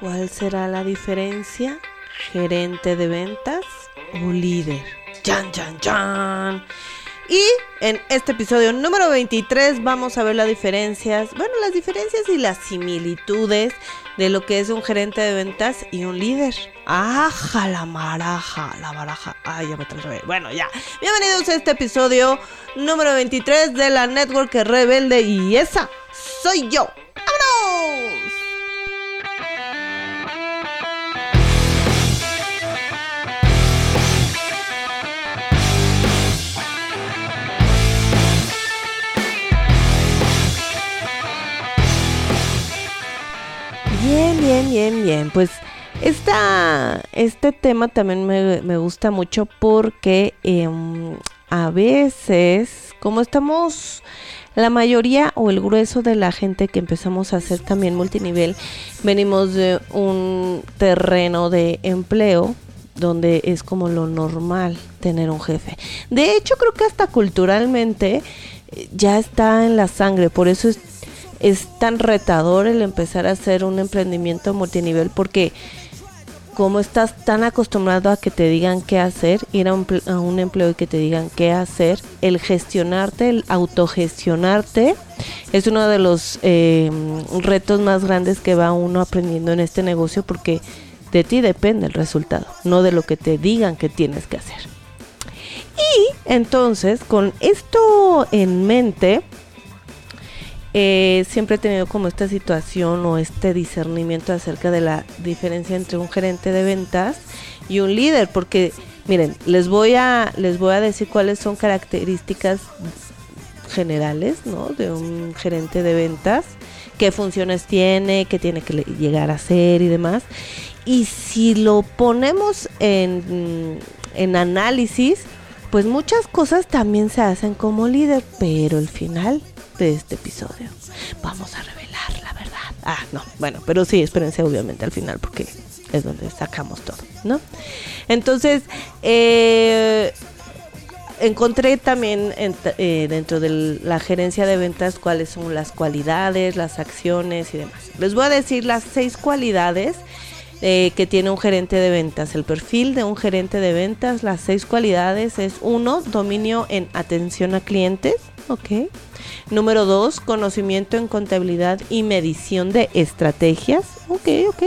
¿Cuál será la diferencia? ¿Gerente de ventas o líder? ¡Chan, chan, chan! Y en este episodio número 23 vamos a ver las diferencias, bueno, las diferencias y las similitudes de lo que es un gerente de ventas y un líder. ¡Aja la maraja! La baraja. ¡Ay, ya me traje! Bueno, ya. Bienvenidos a este episodio número 23 de la Network Rebelde y esa soy yo. Bien, bien, bien, bien. Pues esta, este tema también me, gusta mucho porque em, a veces, como estamos la mayoría o el grueso de la gente que empezamos a hacer también multinivel, venimos de un terreno de empleo donde es como lo normal tener un jefe. De hecho, creo que hasta culturalmente eh, ya está en la sangre, por eso es, es tan retador el empezar a hacer un emprendimiento multinivel porque como estás tan acostumbrado a que te digan qué hacer, ir a un, empleo y que te digan qué hacer, el gestionarte, el autogestionarte, es uno de los eh, retos más grandes que va uno aprendiendo en este negocio porque de ti depende el resultado, no de lo que te digan que tienes que hacer. Y entonces, con esto en mente, eh, siempre he tenido como esta situación o este discernimiento acerca de la diferencia entre un gerente de ventas y un líder, porque miren, les voy a les voy a decir cuáles son características generales, ¿no? De un gerente de ventas, qué funciones tiene, qué tiene que llegar a hacer y demás. Y si lo ponemos en, en análisis, pues muchas cosas también se hacen como líder, pero el final de este episodio. Vamos a revelar la verdad. Ah, no, bueno, pero sí, espérense obviamente al final porque es donde sacamos todo, ¿no? Entonces, eh, encontré también eh, dentro de la gerencia de ventas cuáles son las cualidades, las acciones y demás. Les voy a decir las seis cualidades eh, que tiene un gerente de ventas. El perfil de un gerente de ventas, las seis cualidades es uno, dominio en atención a clientes, ok. Número dos, conocimiento en contabilidad y medición de estrategias. Ok, ok.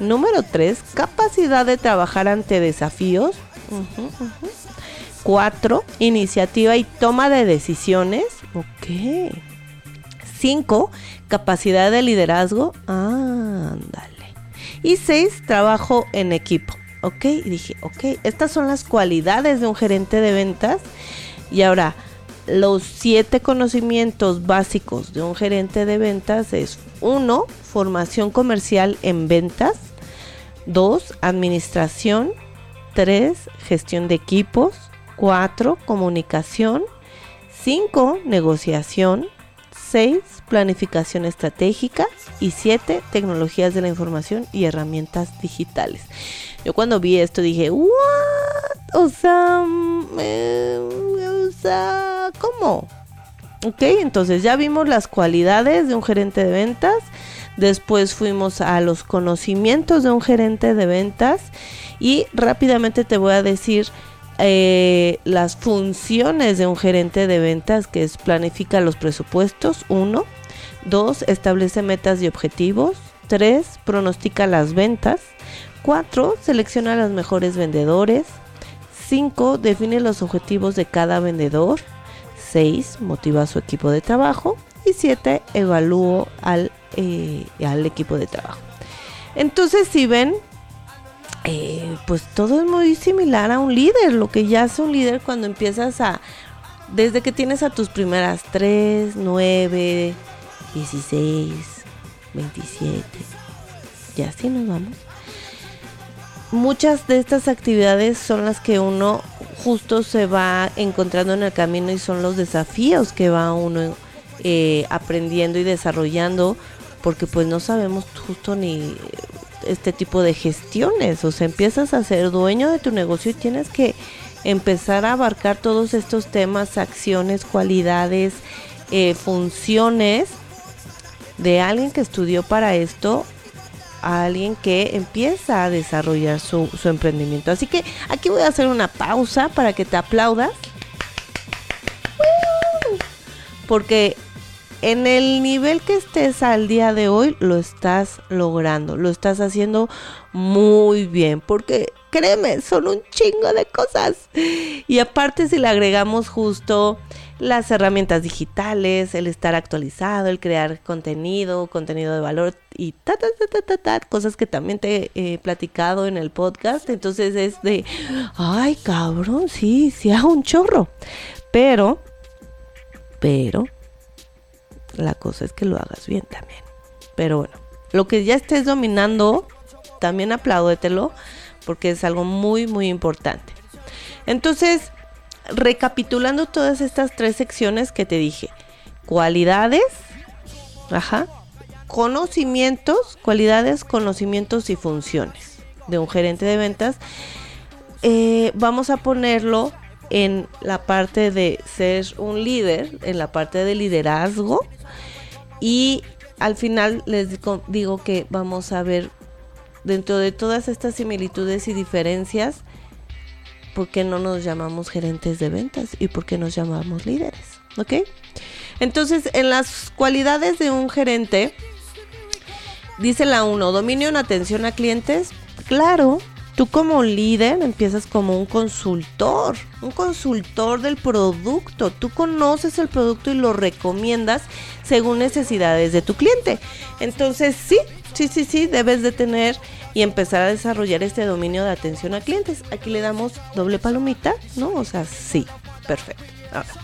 Número tres, capacidad de trabajar ante desafíos. Cuatro, iniciativa y toma de decisiones. Ok. Cinco, capacidad de liderazgo. ándale. Y seis, trabajo en equipo. Ok, dije, ok, estas son las cualidades de un gerente de ventas. Y ahora, los siete conocimientos básicos de un gerente de ventas es uno, formación comercial en ventas, dos, administración, tres, gestión de equipos, cuatro, comunicación, cinco, negociación, seis, planificación estratégica y siete, tecnologías de la información y herramientas digitales. Yo cuando vi esto dije, ¿what? O sea, o sea, ¿cómo? Ok, entonces ya vimos las cualidades de un gerente de ventas. Después fuimos a los conocimientos de un gerente de ventas. Y rápidamente te voy a decir eh, las funciones de un gerente de ventas, que es planifica los presupuestos, uno. Dos, establece metas y objetivos. Tres, pronostica las ventas. 4. Selecciona a los mejores vendedores. 5. Define los objetivos de cada vendedor. 6. Motiva a su equipo de trabajo. Y 7. Evalúo al, eh, al equipo de trabajo. Entonces, si ven, eh, pues todo es muy similar a un líder. Lo que ya hace un líder cuando empiezas a... Desde que tienes a tus primeras 3, 9, 16, 27. Y así nos vamos muchas de estas actividades son las que uno justo se va encontrando en el camino y son los desafíos que va uno eh, aprendiendo y desarrollando porque pues no sabemos justo ni este tipo de gestiones o sea empiezas a ser dueño de tu negocio y tienes que empezar a abarcar todos estos temas acciones cualidades eh, funciones de alguien que estudió para esto a alguien que empieza a desarrollar su, su emprendimiento. Así que aquí voy a hacer una pausa para que te aplaudas. Porque en el nivel que estés al día de hoy, lo estás logrando, lo estás haciendo muy bien, porque créeme, son un chingo de cosas. Y aparte si le agregamos justo las herramientas digitales, el estar actualizado, el crear contenido, contenido de valor y ta, ta, ta, ta, ta, cosas que también te he platicado en el podcast. Entonces es de, ay cabrón, sí, sí hago un chorro. Pero, pero, la cosa es que lo hagas bien también. Pero bueno, lo que ya estés dominando, también apláudetelo porque es algo muy, muy importante. Entonces, recapitulando todas estas tres secciones que te dije, cualidades, ajá, conocimientos, cualidades, conocimientos y funciones de un gerente de ventas, eh, vamos a ponerlo en la parte de ser un líder, en la parte de liderazgo y al final les digo que vamos a ver dentro de todas estas similitudes y diferencias, ¿por qué no nos llamamos gerentes de ventas y por qué nos llamamos líderes? ¿Ok? Entonces, en las cualidades de un gerente, dice la 1, dominio en atención a clientes. Claro, tú como líder empiezas como un consultor, un consultor del producto. Tú conoces el producto y lo recomiendas según necesidades de tu cliente. Entonces, sí, sí, sí, sí, debes de tener y empezar a desarrollar este dominio de atención a clientes. Aquí le damos doble palomita, ¿no? O sea, sí, perfecto. Ahora,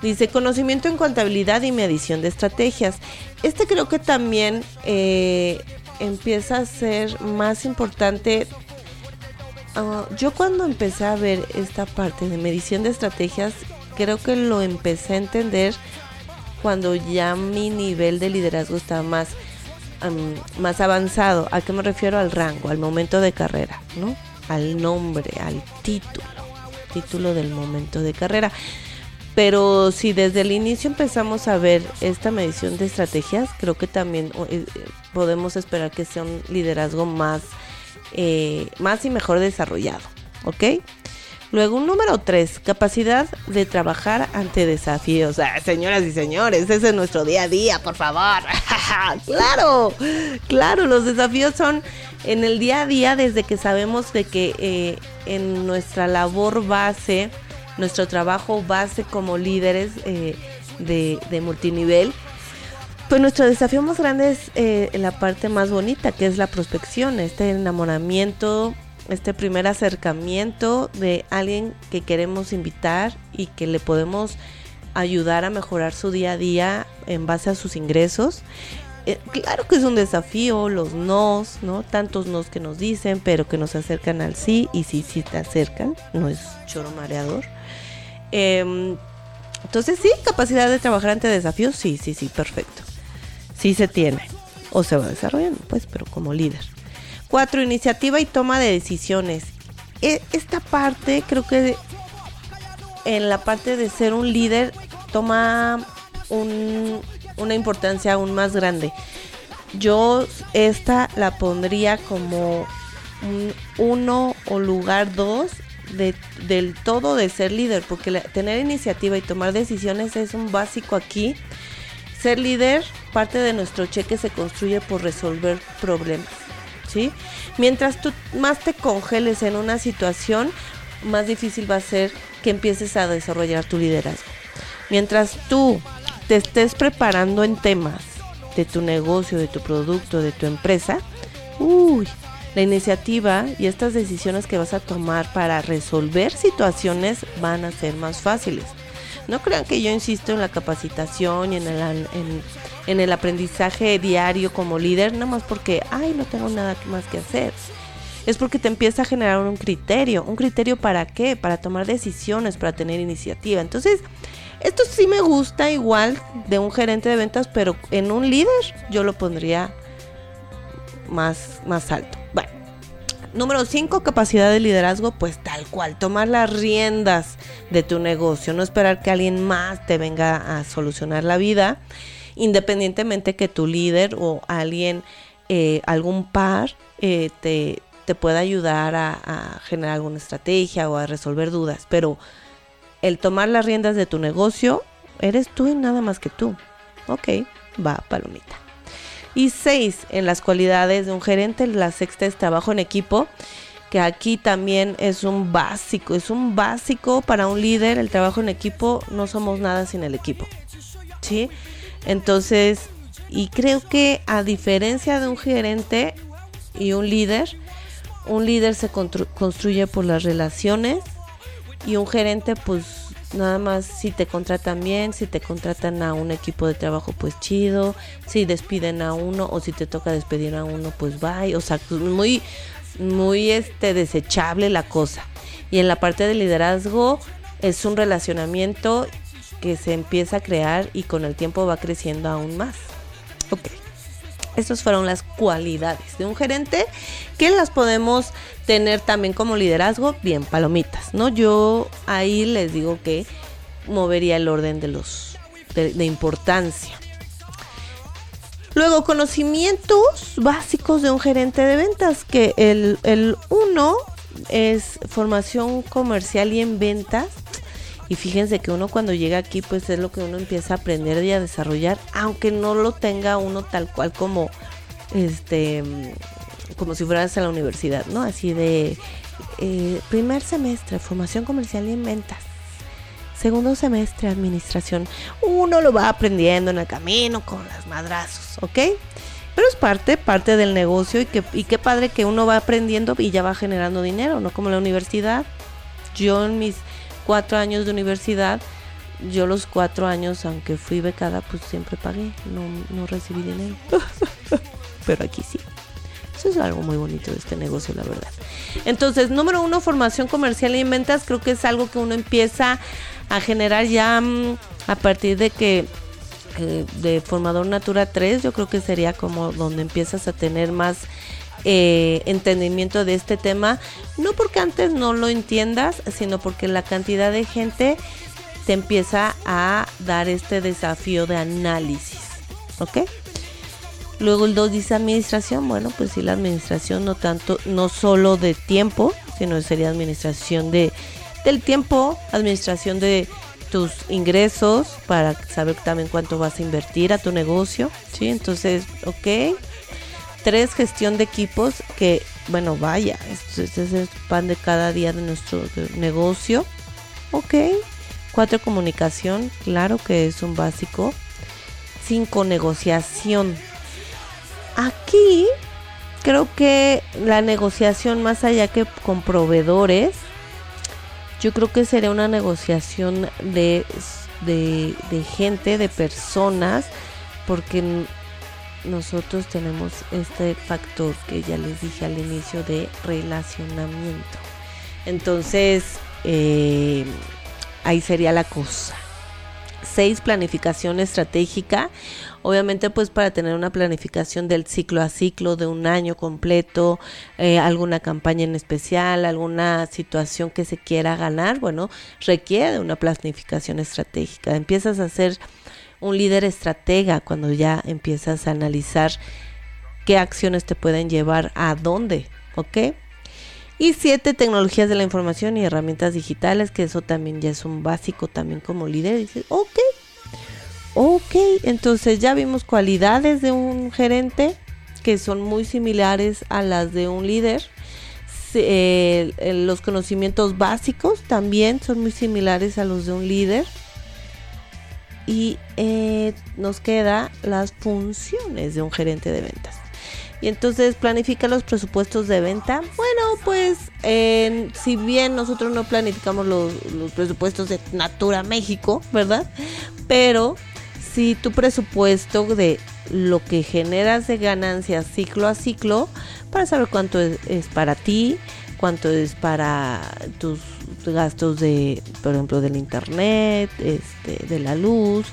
dice conocimiento en contabilidad y medición de estrategias. Este creo que también eh, empieza a ser más importante. Ah, yo cuando empecé a ver esta parte de medición de estrategias, creo que lo empecé a entender cuando ya mi nivel de liderazgo estaba más más avanzado. ¿A qué me refiero? Al rango, al momento de carrera, ¿no? Al nombre, al título, título del momento de carrera. Pero si desde el inicio empezamos a ver esta medición de estrategias, creo que también eh, podemos esperar que sea un liderazgo más, eh, más y mejor desarrollado, ¿ok? Luego, un número tres, capacidad de trabajar ante desafíos. Ah, señoras y señores, ese es nuestro día a día, por favor. claro, claro, los desafíos son en el día a día desde que sabemos de que eh, en nuestra labor base, nuestro trabajo base como líderes eh, de, multinivel, pues nuestro desafío más grande es eh, la parte más bonita, que es la prospección, este enamoramiento este primer acercamiento de alguien que queremos invitar y que le podemos ayudar a mejorar su día a día en base a sus ingresos. Eh, claro que es un desafío, los nos, ¿no? Tantos nos que nos dicen, pero que nos acercan al sí y sí, sí te acercan, no es choro mareador. Em, entonces, sí, capacidad de trabajar ante desafíos, sí, sí, sí, perfecto. Sí se tiene, o se va desarrollando, pues, pero como líder. Cuatro, iniciativa y toma de decisiones. E, esta parte creo que en la parte de ser un líder toma una importancia aún más grande. Yo esta la pondría como un uno o lugar dos de, del todo de ser líder, porque tener iniciativa y tomar decisiones es un básico aquí. Ser líder, parte de nuestro cheque se construye por resolver problemas. Mientras tú más te congeles en una situación, más difícil va a ser que empieces a desarrollar tu liderazgo. Mientras tú te estés preparando en temas de tu negocio, de tu producto, de tu empresa, uy, la iniciativa y estas decisiones que vas a tomar para resolver situaciones van a ser más fáciles. No crean que yo insisto en la capacitación y en el, en, el aprendizaje diario como líder, nada más porque, ay, no tengo nada más que hacer. Es porque te empieza a generar un criterio. ¿Un criterio para qué? Para tomar decisiones, para tener iniciativa. Entonces, esto sí me gusta igual de un gerente de ventas, pero en un líder yo lo pondría más, más alto. Número 5, capacidad de liderazgo, pues tal cual, tomar las riendas de tu negocio, no esperar que alguien más te venga a solucionar la vida, independientemente que tu líder o alguien eh, algún par eh, te, te pueda ayudar a, a generar alguna estrategia o a resolver dudas, pero el tomar las riendas de tu negocio, eres tú y nada más que tú. Ok, va, palomita. Y seis, en las cualidades de un gerente, la sexta es trabajo en equipo, que aquí también es un básico, es un básico para un líder, el trabajo en equipo, no somos nada sin el equipo. ¿Sí? Entonces, y creo que a diferencia de un gerente y un líder, un líder se construye por las relaciones y un gerente pues nada más si te contratan bien, si te contratan a un equipo de trabajo pues chido, si despiden a uno o si te toca despedir a uno pues bye, o sea, muy muy este desechable la cosa. Y en la parte de liderazgo es un relacionamiento que se empieza a crear y con el tiempo va creciendo aún más. Ok. Estas fueron las cualidades de un gerente que las podemos tener también como liderazgo, bien, palomitas, ¿no? Yo ahí les digo que movería el orden de los de, importancia. Luego, conocimientos básicos de un gerente de ventas, que el, el uno es formación comercial y en ventas. Y fíjense que uno cuando llega aquí, pues es lo que uno empieza a aprender y a desarrollar, aunque no lo tenga uno tal cual como este como si fueras a la universidad, ¿no? Así de eh, primer semestre, formación comercial y en ventas. Segundo semestre, administración. Uno lo va aprendiendo en el camino con las madrazos, ¿ok? Pero es parte, parte del negocio y, que, y qué padre que uno va aprendiendo y ya va generando dinero, no como la universidad. Yo en mis cuatro años de universidad, yo los cuatro años, aunque fui becada, pues siempre pagué, no, no recibí dinero. Pero aquí sí. Eso es algo muy bonito de este negocio, la verdad. Entonces, número uno, formación comercial y en ventas. Creo que es algo que uno empieza a generar ya mm, a partir de que eh, de formador Natura 3, yo creo que sería como donde empiezas a tener más eh, entendimiento de este tema, no porque antes no lo entiendas, sino porque la cantidad de gente te empieza a dar este desafío de análisis, ¿ok? Luego el 2 dice administración, bueno, pues sí, la administración no tanto, no solo de tiempo, sino sería administración de, del tiempo, administración de tus ingresos para saber también cuánto vas a invertir a tu negocio, ¿sí? Entonces, ok, Tres, gestión de equipos, que bueno, vaya, este, es el pan de cada día de nuestro negocio. Ok. Cuatro, comunicación, claro que es un básico. Cinco, negociación. Aquí creo que la negociación más allá que con proveedores, yo creo que sería una negociación de, de, de gente, de personas, porque nosotros tenemos este factor que ya les dije al inicio de relacionamiento. Entonces, eh, ahí sería la cosa. Seis, planificación estratégica. Obviamente, pues para tener una planificación del ciclo a ciclo, de un año completo, eh, alguna campaña en especial, alguna situación que se quiera ganar, bueno, requiere una planificación estratégica. Empiezas a hacer un líder estratega cuando ya empiezas a analizar qué acciones te pueden llevar a dónde, ¿ok? Y siete, tecnologías de la información y herramientas digitales, que eso también ya es un básico también como líder. Dices, ok, ok, entonces ya vimos cualidades de un gerente que son muy similares a las de un líder. Los conocimientos básicos también son muy similares a los de un líder y eh, nos queda las funciones de un gerente de ventas. Y entonces planifica los presupuestos de venta. Bueno, pues si bien nosotros no planificamos los, los, presupuestos de Natura México, ¿verdad? Pero si tu presupuesto de lo que generas de ganancias ciclo a ciclo, para saber cuánto es para ti, cuánto es para tus gastos de, por ejemplo, del internet, este, de la luz.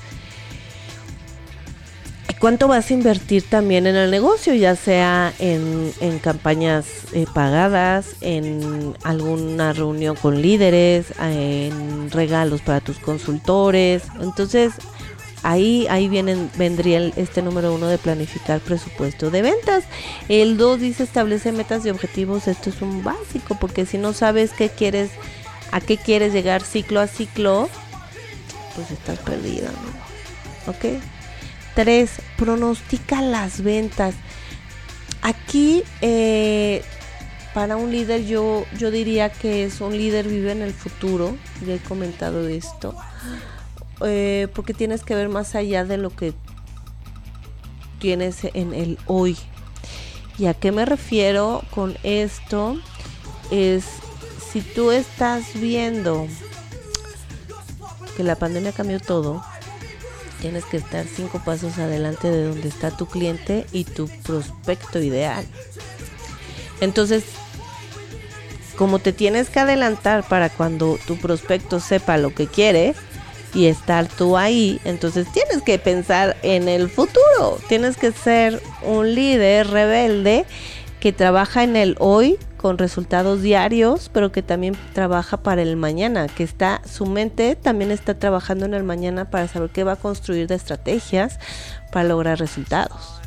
Cuánto vas a invertir también en el negocio, ya sea en, campañas eh, pagadas, en alguna reunión con líderes, en regalos para tus consultores. Entonces, ahí, ahí vienen, vendría este número uno de planificar presupuesto de ventas. El dos dice establece metas y objetivos. Esto es un básico, porque si no sabes qué quieres, a qué quieres llegar ciclo a ciclo, pues estás perdida, ¿no? ¿Ok? Tres, pronostica las ventas. Aquí, eh, para un líder, yo, yo diría que es un líder vive en el futuro. Ya he comentado esto. Eh, porque tienes que ver más allá de lo que tienes en el hoy. ¿Y a qué me refiero con esto? Es si tú estás viendo que la pandemia cambió todo, tienes que estar cinco pasos adelante de donde está tu cliente y tu prospecto ideal. Entonces, como te tienes que adelantar para cuando tu prospecto sepa lo que quiere, y estar tú ahí, entonces tienes que pensar en el futuro, tienes que ser un líder rebelde que trabaja en el hoy con resultados diarios, pero que también trabaja para el mañana, que está su mente también está trabajando en el mañana para saber qué va a construir de estrategias para lograr resultados.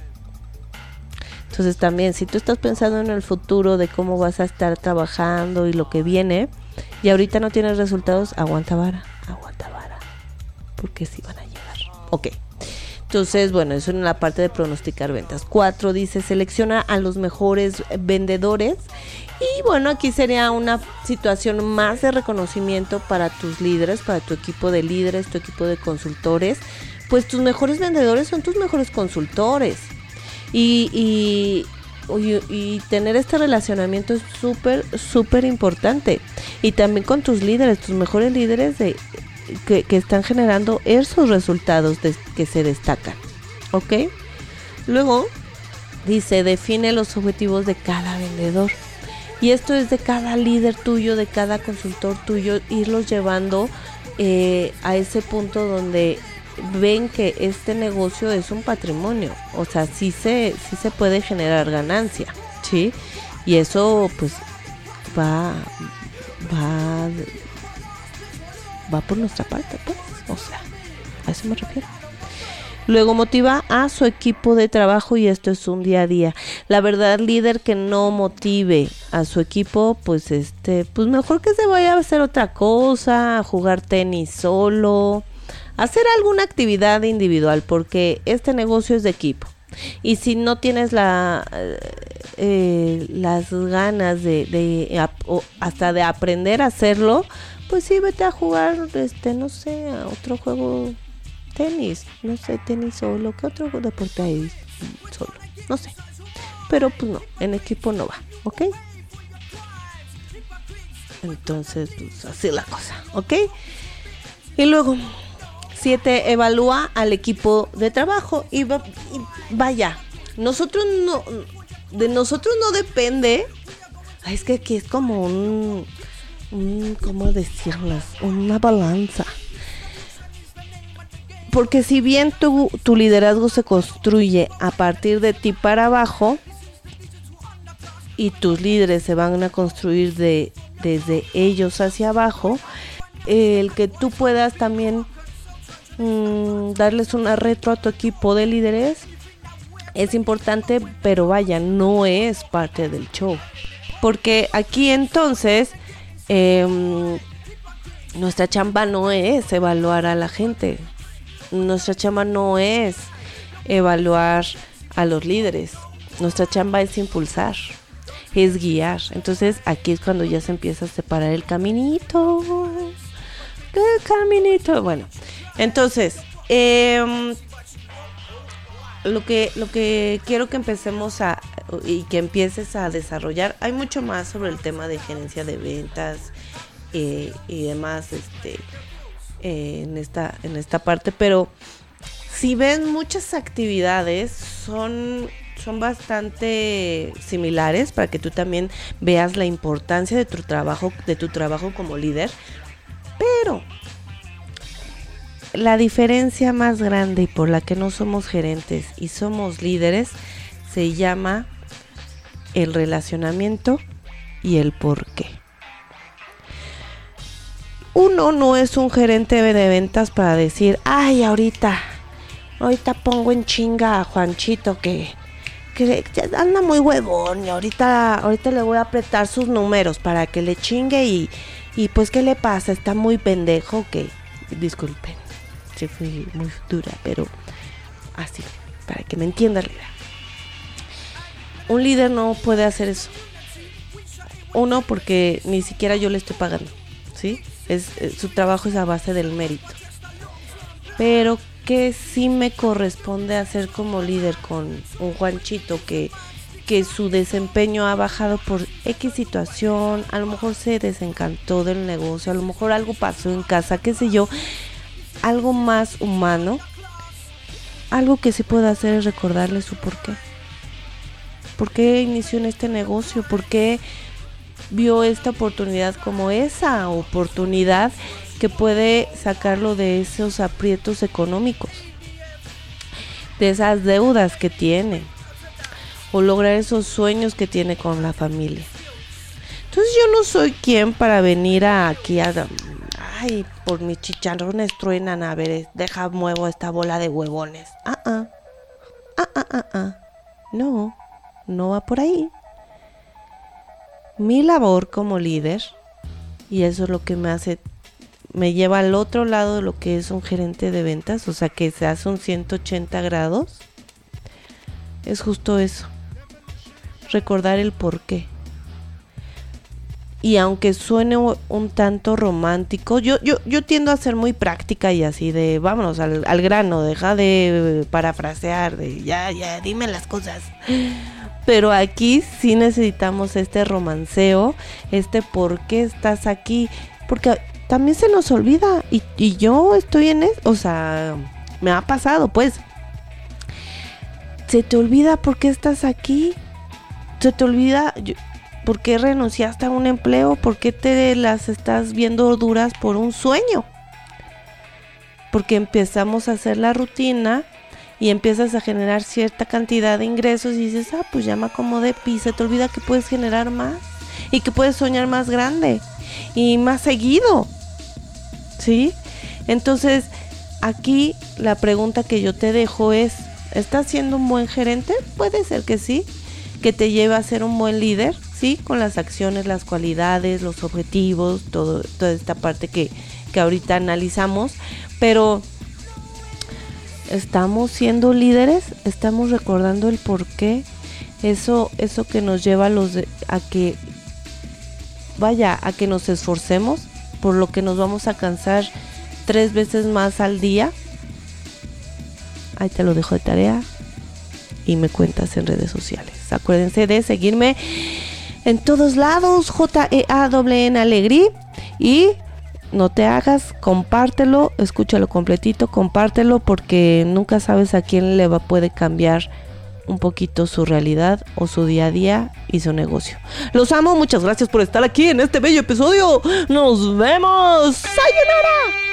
Entonces también si tú estás pensando en el futuro de cómo vas a estar trabajando y lo que viene y ahorita no tienes resultados, aguanta vara, aguanta vara porque sí van a llegar. Ok. Entonces, bueno, eso en la parte de pronosticar ventas. Cuatro dice, selecciona a los mejores vendedores. Y bueno, aquí sería una situación más de reconocimiento para tus líderes, para tu equipo de líderes, tu equipo de consultores. Pues tus mejores vendedores son tus mejores consultores. Y, y tener este relacionamiento es súper, súper importante. Y también con tus líderes, tus mejores líderes de que, están generando esos resultados que se destacan. ¿Ok? Luego dice, define los objetivos de cada vendedor. Y esto es de cada líder tuyo, de cada consultor tuyo, irlos llevando eh, a ese punto donde ven que este negocio es un patrimonio. O sea, sí se, sí se puede generar ganancia. ¿Sí? Y eso pues va, va va por nuestra parte, pues. O sea, a eso me refiero. Luego motiva a su equipo de trabajo y esto es un día a día. La verdad, líder que no motive a su equipo, pues este, pues mejor que se vaya a hacer otra cosa, a jugar tenis solo, hacer alguna actividad individual, porque este negocio es de equipo. Y si no tienes la eh, las ganas de, de hasta de aprender a hacerlo, pues sí, vete a jugar, este, no sé, a otro juego, tenis, no sé, tenis solo, ¿qué otro deporte hay solo? No sé. Pero pues no, en equipo no va, ¿ok? Entonces, pues así la cosa, ¿ok? Y luego, siete, evalúa al equipo de trabajo y, y vaya, nosotros no, de nosotros no depende, es que aquí es como un ¿cómo decirlas? Una balanza. Porque si bien tu, tu liderazgo se construye a partir de ti para abajo y tus líderes se van a construir de, desde ellos hacia abajo, el que tú puedas también mm, darles una retro a tu equipo de líderes es importante, pero vaya, no es parte del show. Porque aquí entonces Em, nuestra chamba no es evaluar a la gente. Nuestra chamba no es evaluar a los líderes. Nuestra chamba es impulsar, es guiar. Entonces aquí es cuando ya se empieza a separar el caminito. El caminito. Bueno, entonces, em, lo que, lo que quiero que empecemos a y que empieces a desarrollar, hay mucho más sobre el tema de gerencia de ventas eh, y demás este, eh, en, esta, en esta parte, pero si ven muchas actividades son, son bastante similares para que tú también veas la importancia de tu trabajo, de tu trabajo como líder, pero la diferencia más grande y por la que no somos gerentes y somos líderes se llama el relacionamiento y el por qué. Uno no es un gerente de ventas para decir, ay, ahorita ahorita pongo en chinga a Juanchito que, que anda muy huevón y ahorita, ahorita le voy a apretar sus números para que le chingue y, y pues ¿qué le pasa? Está muy pendejo que... Disculpen, si fui muy dura, pero así, para que me entiendan. Un líder no puede hacer eso. Uno, porque ni siquiera yo le estoy pagando, ¿sí? Es, eh, su trabajo es a base del mérito. Pero que sí me corresponde hacer como líder con un Juanchito que, que su desempeño ha bajado por X situación, a lo mejor se desencantó del negocio, a lo mejor algo pasó en casa, qué sé yo, algo más humano, algo que se puede hacer es recordarle su por qué. ¿Por qué inició en este negocio? ¿Por qué vio esta oportunidad como esa oportunidad que puede sacarlo de esos aprietos económicos, de esas deudas que tiene, o lograr esos sueños que tiene con la familia. Entonces yo no soy quien para venir aquí a... Ay, por mis chicharrones truenan, a ver, deja muevo esta bola de huevones. Ah, ah, ah, ah, ah, ah. No, no va por ahí. Mi labor como líder, y eso es lo que me hace me lleva al otro lado de lo que es un gerente de ventas, o sea que se hace un 180 grados, es justo eso. Recordar el por qué. Y aunque suene un tanto romántico, yo, yo, yo tiendo a ser muy práctica y así de, vámonos al, al grano, deja de parafrasear, de ya, ya, dime las cosas. Pero aquí sí necesitamos este romanceo, este por qué estás aquí. Porque también se nos olvida. Y, yo estoy en eso, o sea, me ha pasado, pues. Se te olvida por qué estás aquí. Se te olvida por qué renunciaste a un empleo, por qué te las estás viendo duras por un sueño. Porque empezamos a hacer la rutina y empiezas a generar cierta cantidad de ingresos y dices, ah, pues ya me acomodé y se te olvida que puedes generar más y que puedes soñar más grande y más seguido. ¿sí? Entonces, aquí la pregunta que yo te dejo es, ¿estás siendo un buen gerente? Puede ser que sí, que te lleve a ser un buen líder, ¿sí? Con las acciones, las cualidades, los objetivos, todo, toda esta parte que, que ahorita analizamos, pero estamos siendo líderes, estamos recordando el por qué, eso, eso que nos lleva a, los a que, vaya, a que nos esforcemos, por lo que nos vamos a cansar tres veces más al día. Ahí te lo dejo de tarea y me cuentas en redes sociales. Acuérdense de seguirme en todos lados, J-E-A-N Alegrí y no te hagas, compártelo, escúchalo completito, compártelo porque nunca sabes a quién le va puede cambiar un poquito su realidad o su día a día y su negocio. Los amo, muchas gracias por estar aquí en este bello episodio. Nos vemos. ¡Sayonara!